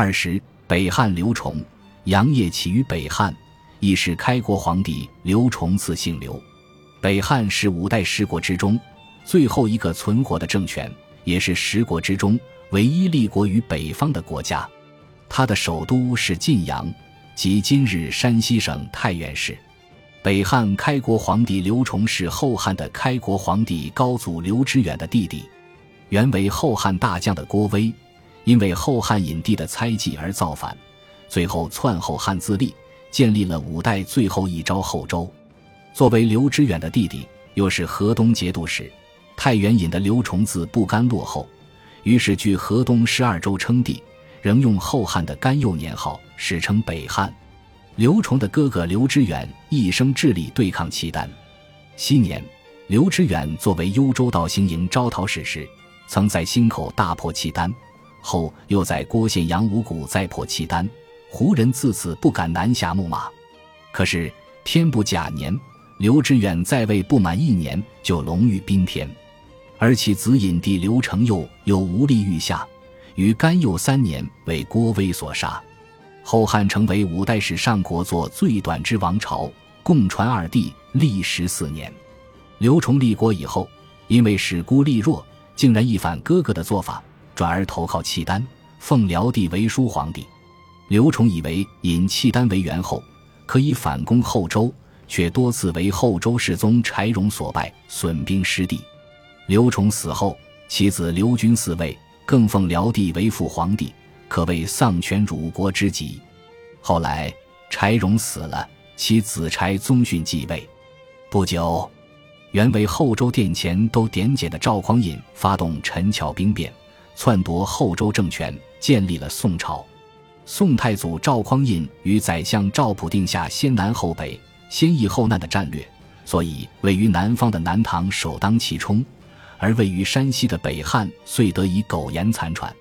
二十，北汉刘崇，杨业起于北汉，亦是开国皇帝刘崇赐姓刘。北汉是五代十国之中最后一个存活的政权，也是十国之中唯一立国于北方的国家。它的首都是晋阳，即今日山西省太原市。北汉开国皇帝刘崇是后汉的开国皇帝高祖刘知远的弟弟，原为后汉大将的郭威，因为后汉隐帝的猜忌而造反，最后篡后汉自立，建立了五代最后一朝后周。作为刘知远的弟弟，又是河东节度使太原尹的刘崇自不甘落后，于是据河东十二州称帝，仍用后汉的甘幼年号，史称北汉。刘崇的哥哥刘知远一生致力对抗契丹。昔年，刘知远作为幽州道行营招讨使时，曾在兴口大破契丹，后又在郭县阳武谷再破契丹，胡人自此不敢南下牧马。可是天不假年，刘知远在位不满一年就龙遇宾天，而其子隐帝刘承佑又无力御下，于甘佑三年为郭威所杀。后汉成为五代史上国祚最短之王朝，共传二帝，历时四年。刘崇立国以后，因为史孤力弱，竟然一反哥哥的做法，转而投靠契丹，奉辽帝为叔皇帝。刘崇以为引契丹为元后，可以反攻后周，却多次为后周世宗柴荣所败，损兵失地。刘崇死后，其子刘军嗣位，更奉辽帝为父皇帝。可谓丧权辱国之极。后来柴荣死了，其子柴宗训继位。不久，原为后周殿前都点检的赵匡胤发动陈桥兵变，篡夺后周政权，建立了宋朝。宋太祖赵匡胤与宰相赵普定下先南后北、先易后难的战略，所以位于南方的南唐首当其冲，而位于山西的北汉遂得以苟延残喘。